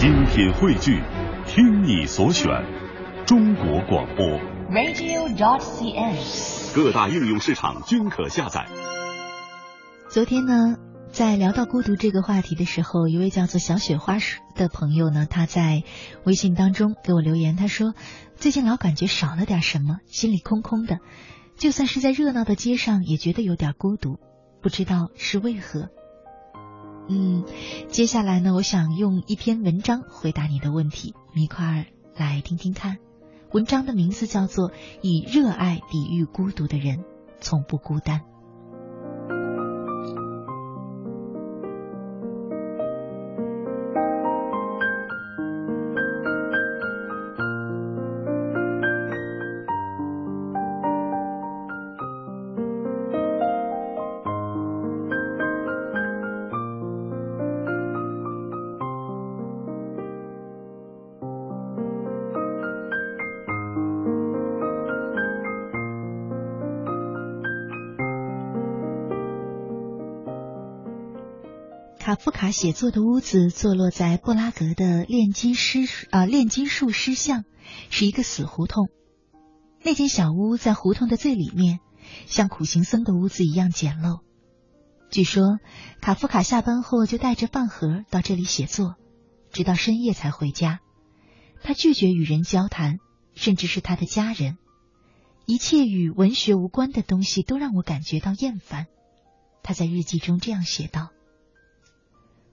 精品汇聚，听你所选，中国广播。radio.cn。各大应用市场均可下载。昨天呢，在聊到孤独这个话题的时候，一位叫做小雪花的朋友呢，他在微信当中给我留言，他说最近老感觉少了点什么，心里空空的，就算是在热闹的街上，也觉得有点孤独，不知道是为何。嗯，接下来呢，我想用一篇文章回答你的问题，我们一块儿来听听看。文章的名字叫做《以热爱抵御孤独的人，从不孤单》。卡夫卡写作的屋子坐落在布拉格的炼金师啊、炼金术师巷，是一个死胡同。那间小屋在胡同的最里面，像苦行僧的屋子一样简陋。据说卡夫卡下班后就带着饭盒到这里写作，直到深夜才回家。他拒绝与人交谈，甚至是他的家人。一切与文学无关的东西都让我感觉到厌烦。他在日记中这样写道。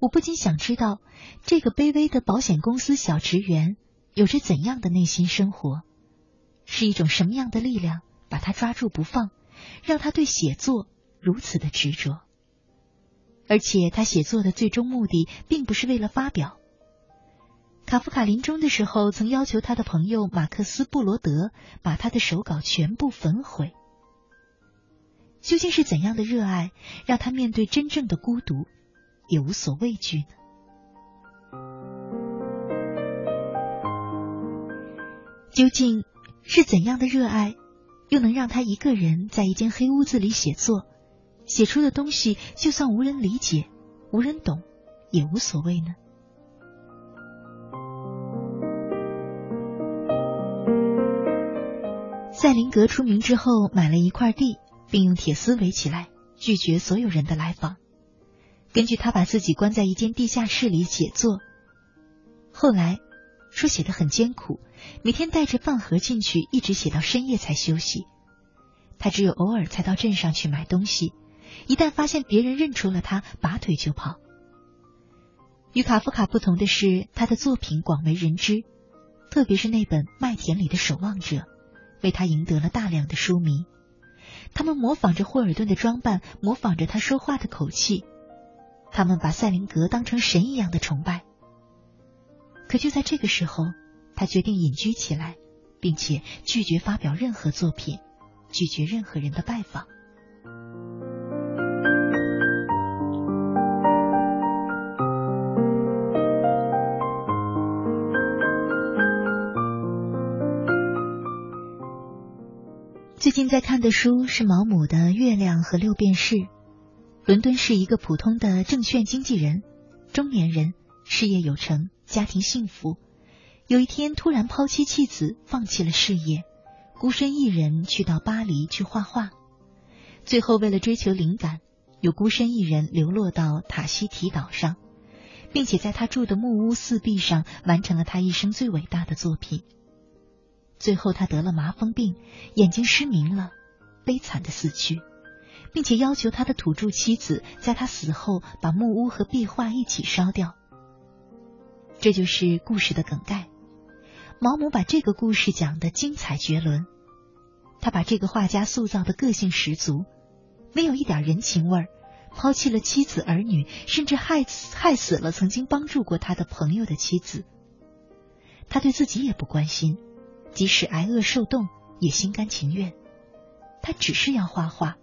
我不禁想知道，这个卑微的保险公司小职员有着怎样的内心生活？是一种什么样的力量把他抓住不放，让他对写作如此的执着？而且他写作的最终目的并不是为了发表。卡夫卡临终的时候曾要求他的朋友马克思·布罗德把他的手稿全部焚毁。究竟是怎样的热爱，让他面对真正的孤独？也无所畏惧呢？究竟是怎样的热爱，又能让他一个人在一间黑屋子里写作，写出的东西就算无人理解、无人懂，也无所谓呢？赛林格出名之后，买了一块地，并用铁丝围起来，拒绝所有人的来访。根据他把自己关在一间地下室里写作，后来说写的很艰苦，每天带着饭盒进去，一直写到深夜才休息。他只有偶尔才到镇上去买东西，一旦发现别人认出了他，拔腿就跑。与卡夫卡不同的是，他的作品广为人知，特别是那本《麦田里的守望者》，为他赢得了大量的书迷。他们模仿着霍尔顿的装扮，模仿着他说话的口气。他们把赛林格当成神一样的崇拜，可就在这个时候，他决定隐居起来，并且拒绝发表任何作品，拒绝任何人的拜访。最近在看的书是毛姆的《月亮和六便士》。伦敦是一个普通的证券经纪人，中年人，事业有成，家庭幸福。有一天突然抛妻弃子，放弃了事业，孤身一人去到巴黎去画画。最后为了追求灵感，又孤身一人流落到塔希提岛上，并且在他住的木屋四壁上完成了他一生最伟大的作品。最后他得了麻风病，眼睛失明了，悲惨的死去。并且要求他的土著妻子在他死后把木屋和壁画一起烧掉。这就是故事的梗概。毛姆把这个故事讲得精彩绝伦，他把这个画家塑造的个性十足，没有一点人情味儿，抛弃了妻子儿女，甚至害死害死了曾经帮助过他的朋友的妻子。他对自己也不关心，即使挨饿受冻也心甘情愿。他只是要画画。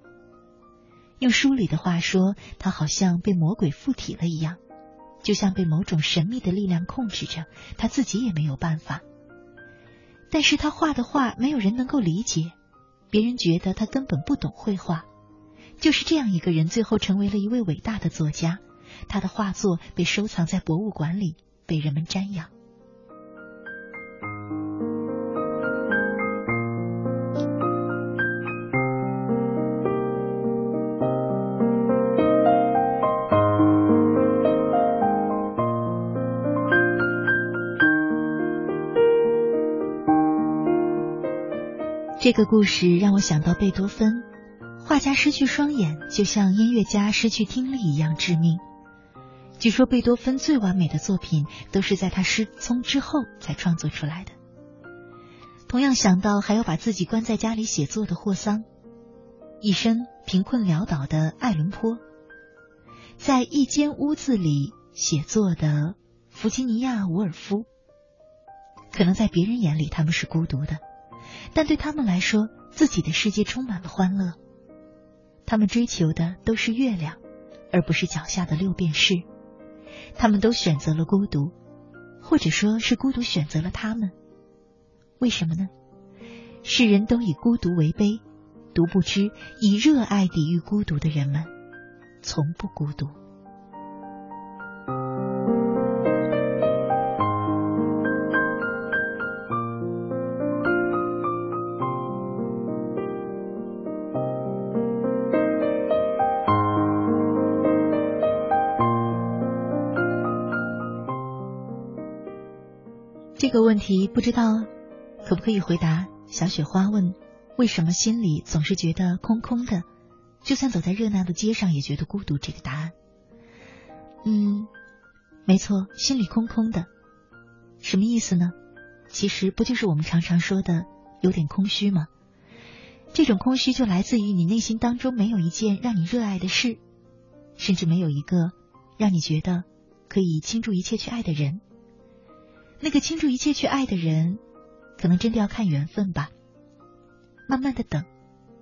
用书里的话说，他好像被魔鬼附体了一样，就像被某种神秘的力量控制着，他自己也没有办法。但是他画的画没有人能够理解，别人觉得他根本不懂绘画。就是这样一个人，最后成为了一位伟大的作家。他的画作被收藏在博物馆里，被人们瞻仰。这个故事让我想到贝多芬，画家失去双眼，就像音乐家失去听力一样致命。据说贝多芬最完美的作品都是在他失聪之后才创作出来的。同样想到还要把自己关在家里写作的霍桑，一生贫困潦倒的爱伦坡，在一间屋子里写作的弗吉尼亚·伍尔夫，可能在别人眼里他们是孤独的。但对他们来说，自己的世界充满了欢乐。他们追求的都是月亮，而不是脚下的六便士。他们都选择了孤独，或者说是孤独选择了他们。为什么呢？世人都以孤独为悲，独不知以热爱抵御孤独的人们，从不孤独。问题不知道可不可以回答？小雪花问：为什么心里总是觉得空空的？就算走在热闹的街上，也觉得孤独。这个答案，嗯，没错，心里空空的，什么意思呢？其实不就是我们常常说的有点空虚吗？这种空虚就来自于你内心当中没有一件让你热爱的事，甚至没有一个让你觉得可以倾注一切去爱的人。那个倾注一切去爱的人，可能真的要看缘分吧。慢慢的等，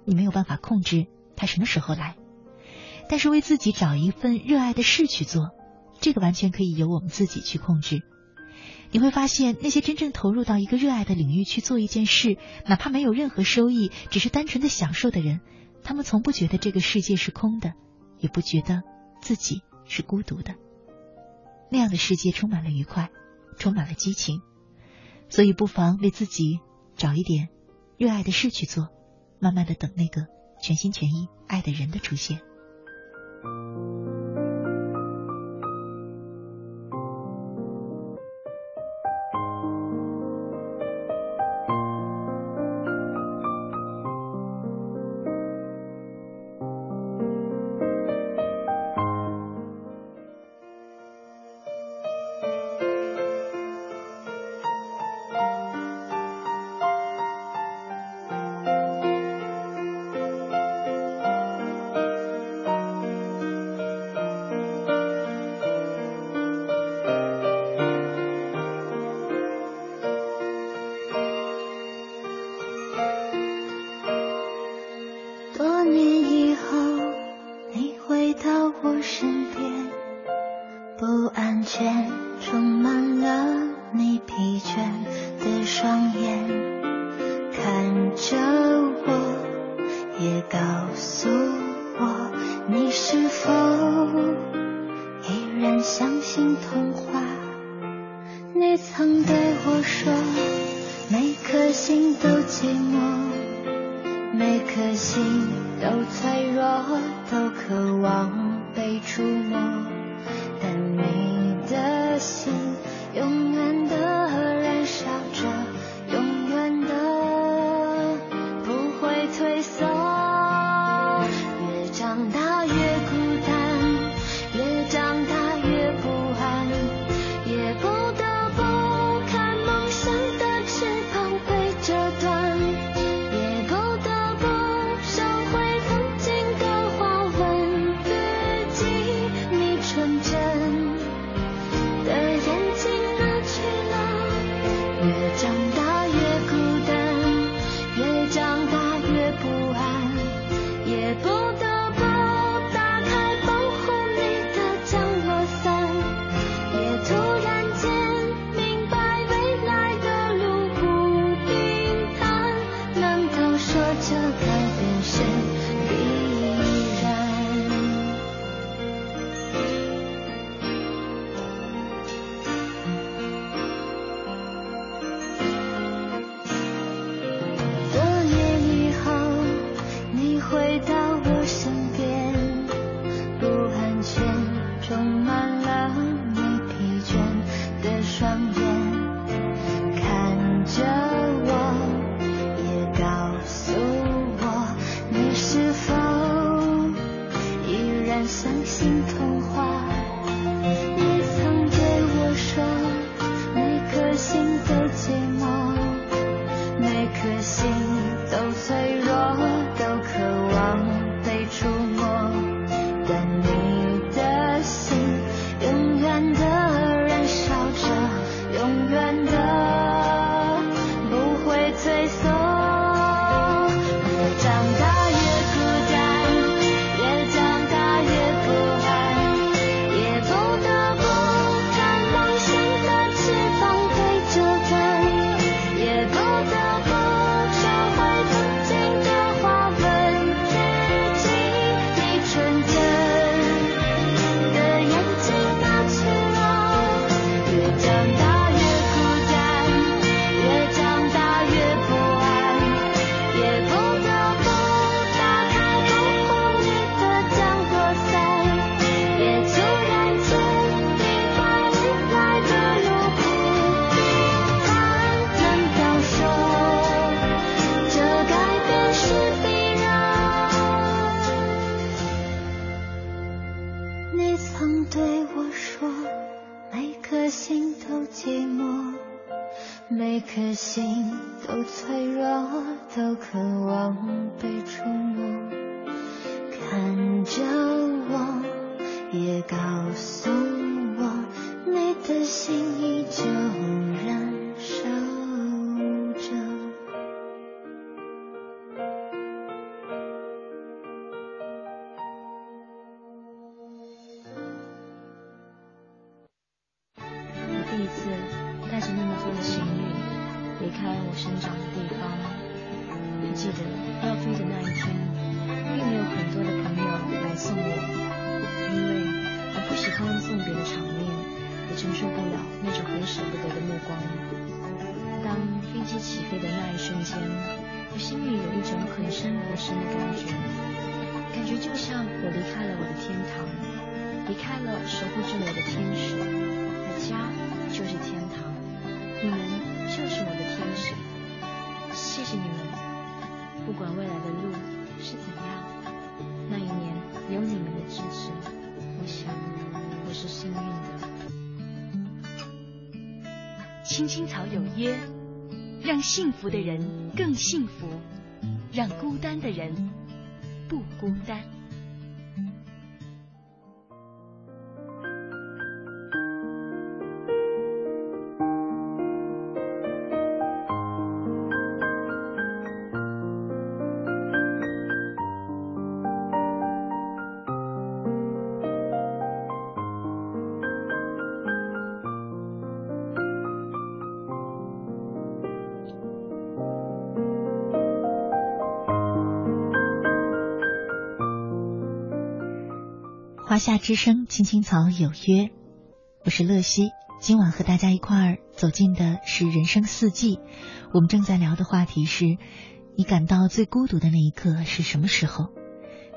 你没有办法控制他什么时候来，但是为自己找一份热爱的事去做，这个完全可以由我们自己去控制。你会发现，那些真正投入到一个热爱的领域去做一件事，哪怕没有任何收益，只是单纯的享受的人，他们从不觉得这个世界是空的，也不觉得自己是孤独的。那样的世界充满了愉快。充满了激情，所以不妨为自己找一点热爱的事去做，慢慢的等那个全心全意爱的人的出现。都寂寞每颗心都脆弱都渴望被触摸但你的心永远的青青草有约，让幸福的人更幸福，让孤单的人不孤单。华夏之声，青青草有约，我是乐西。今晚和大家一块儿走进的是人生四季。我们正在聊的话题是：你感到最孤独的那一刻是什么时候？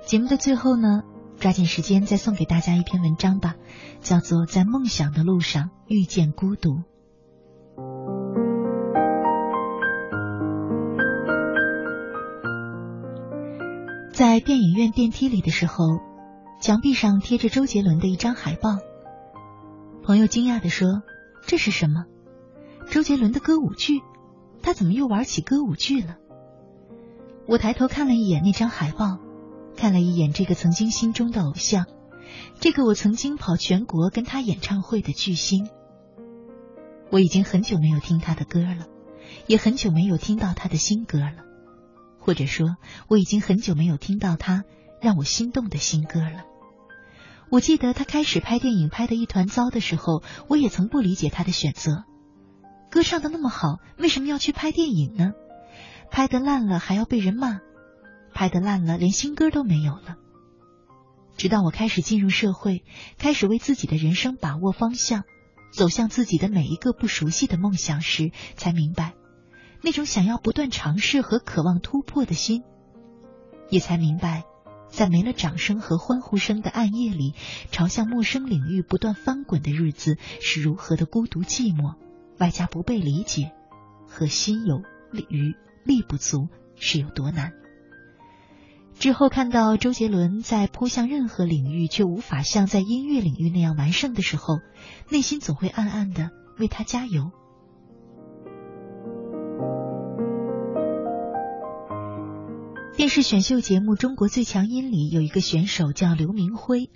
节目的最后呢，抓紧时间再送给大家一篇文章吧，叫做《在梦想的路上遇见孤独》。在电影院电梯里的时候。墙壁上贴着周杰伦的一张海报，朋友惊讶地说：“这是什么？周杰伦的歌舞剧？他怎么又玩起歌舞剧了？”我抬头看了一眼那张海报，看了一眼这个曾经心中的偶像，这个我曾经跑全国跟他演唱会的巨星。我已经很久没有听他的歌了，也很久没有听到他的新歌了，或者说，我已经很久没有听到他。让我心动的新歌了。我记得他开始拍电影拍的一团糟的时候，我也曾不理解他的选择。歌唱的那么好，为什么要去拍电影呢？拍的烂了还要被人骂，拍的烂了连新歌都没有了。直到我开始进入社会，开始为自己的人生把握方向，走向自己的每一个不熟悉的梦想时，才明白，那种想要不断尝试和渴望突破的心，也才明白。在没了掌声和欢呼声的暗夜里，朝向陌生领域不断翻滚的日子是如何的孤独寂寞，外加不被理解，和心有余力不足是有多难。之后看到周杰伦在扑向任何领域却无法像在音乐领域那样完胜的时候，内心总会暗暗的为他加油。电视选秀节目《中国最强音》里有一个选手叫刘明辉，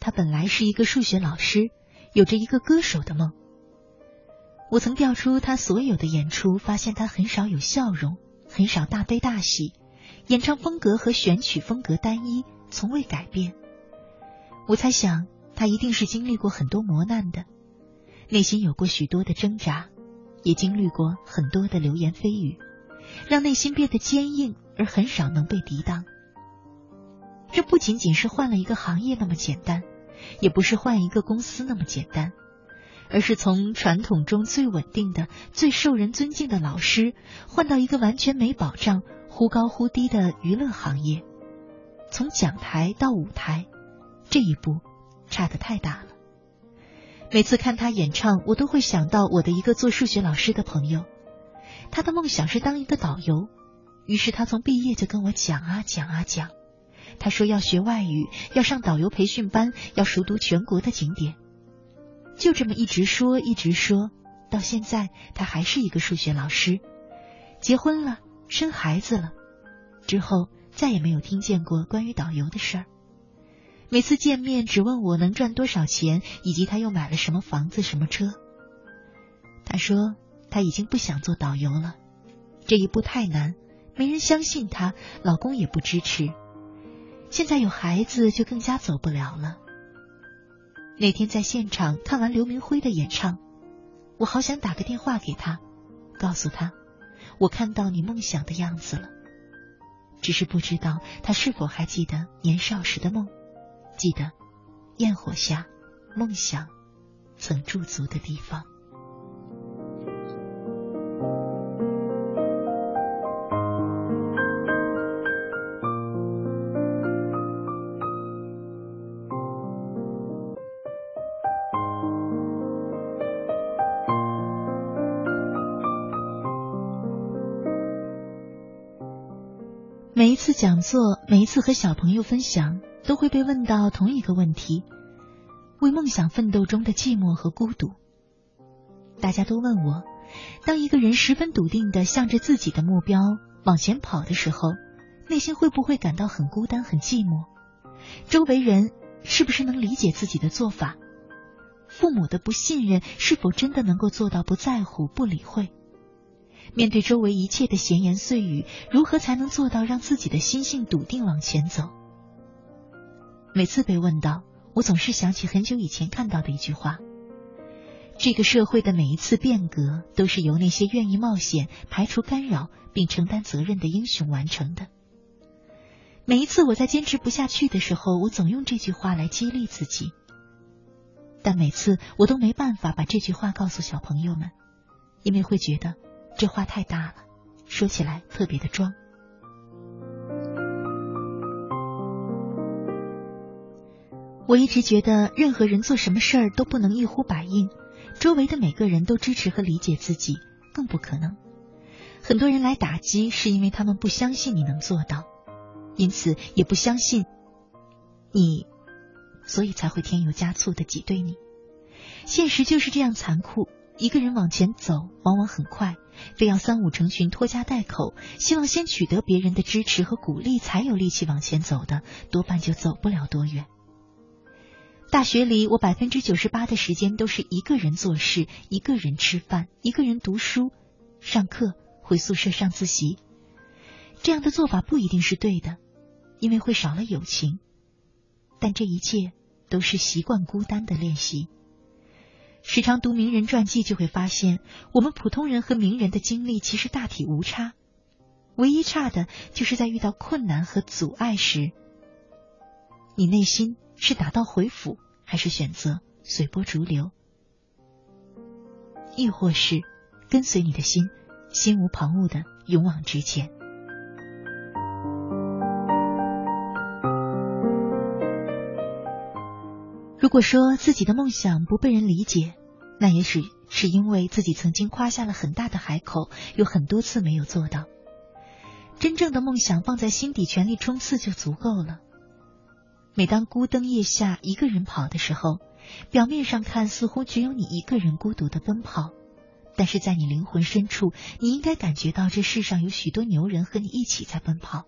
他本来是一个数学老师，有着一个歌手的梦。我曾调出他所有的演出，发现他很少有笑容，很少大悲大喜，演唱风格和选曲风格单一，从未改变。我猜想他一定是经历过很多磨难的，内心有过许多的挣扎，也经历过很多的流言蜚语。让内心变得坚硬，而很少能被抵挡。这不仅仅是换了一个行业那么简单，也不是换一个公司那么简单，而是从传统中最稳定的、最受人尊敬的老师，换到一个完全没保障、忽高忽低的娱乐行业。从讲台到舞台，这一步差得太大了。每次看他演唱，我都会想到我的一个做数学老师的朋友。他的梦想是当一个导游，于是他从毕业就跟我讲啊讲啊讲。他说要学外语，要上导游培训班，要熟读全国的景点。就这么一直说一直说，到现在他还是一个数学老师。结婚了，生孩子了，之后再也没有听见过关于导游的事儿。每次见面只问我能赚多少钱，以及他又买了什么房子、什么车。他说。他已经不想做导游了，这一步太难，没人相信她，老公也不支持。现在有孩子，就更加走不了了。那天在现场看完刘明辉的演唱，我好想打个电话给他，告诉他我看到你梦想的样子了。只是不知道他是否还记得年少时的梦，记得焰火下梦想曾驻足的地方。次讲座，每一次和小朋友分享，都会被问到同一个问题：为梦想奋斗中的寂寞和孤独。大家都问我，当一个人十分笃定的向着自己的目标往前跑的时候，内心会不会感到很孤单、很寂寞？周围人是不是能理解自己的做法？父母的不信任是否真的能够做到不在乎、不理会？面对周围一切的闲言碎语，如何才能做到让自己的心性笃定往前走？每次被问到，我总是想起很久以前看到的一句话：这个社会的每一次变革，都是由那些愿意冒险、排除干扰并承担责任的英雄完成的。每一次我在坚持不下去的时候，我总用这句话来激励自己，但每次我都没办法把这句话告诉小朋友们，因为会觉得。这话太大了，说起来特别的装。我一直觉得，任何人做什么事儿都不能一呼百应，周围的每个人都支持和理解自己，更不可能。很多人来打击，是因为他们不相信你能做到，因此也不相信你，所以才会添油加醋的挤兑你。现实就是这样残酷。一个人往前走，往往很快，非要三五成群拖家带口，希望先取得别人的支持和鼓励，才有力气往前走的，多半就走不了多远。大学里，我百分之九十八的时间都是一个人做事，一个人吃饭，一个人读书、上课、回宿舍上自习。这样的做法不一定是对的，因为会少了友情。但这一切都是习惯孤单的练习。时常读名人传记，就会发现，我们普通人和名人的经历其实大体无差，唯一差的就是在遇到困难和阻碍时，你内心是打道回府，还是选择随波逐流，亦或是跟随你的心，心无旁骛的勇往直前。如果说自己的梦想不被人理解，那也许是因为自己曾经夸下了很大的海口，有很多次没有做到。真正的梦想放在心底，全力冲刺就足够了。每当孤灯夜下一个人跑的时候，表面上看似乎只有你一个人孤独的奔跑，但是在你灵魂深处，你应该感觉到这世上有许多牛人和你一起在奔跑。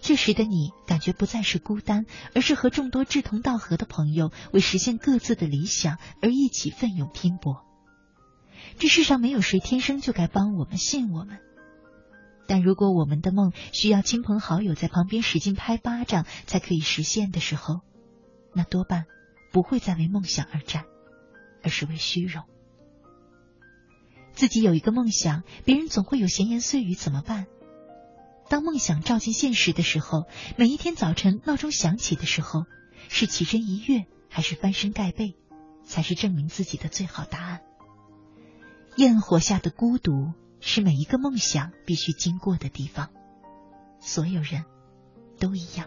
这时的你感觉不再是孤单，而是和众多志同道合的朋友为实现各自的理想而一起奋勇拼搏。这世上没有谁天生就该帮我们、信我们。但如果我们的梦需要亲朋好友在旁边使劲拍巴掌才可以实现的时候，那多半不会再为梦想而战，而是为虚荣。自己有一个梦想，别人总会有闲言碎语，怎么办？当梦想照进现实的时候，每一天早晨闹钟响起的时候，是起身一跃，还是翻身盖被，才是证明自己的最好答案。焰火下的孤独。是每一个梦想必须经过的地方，所有人都一样。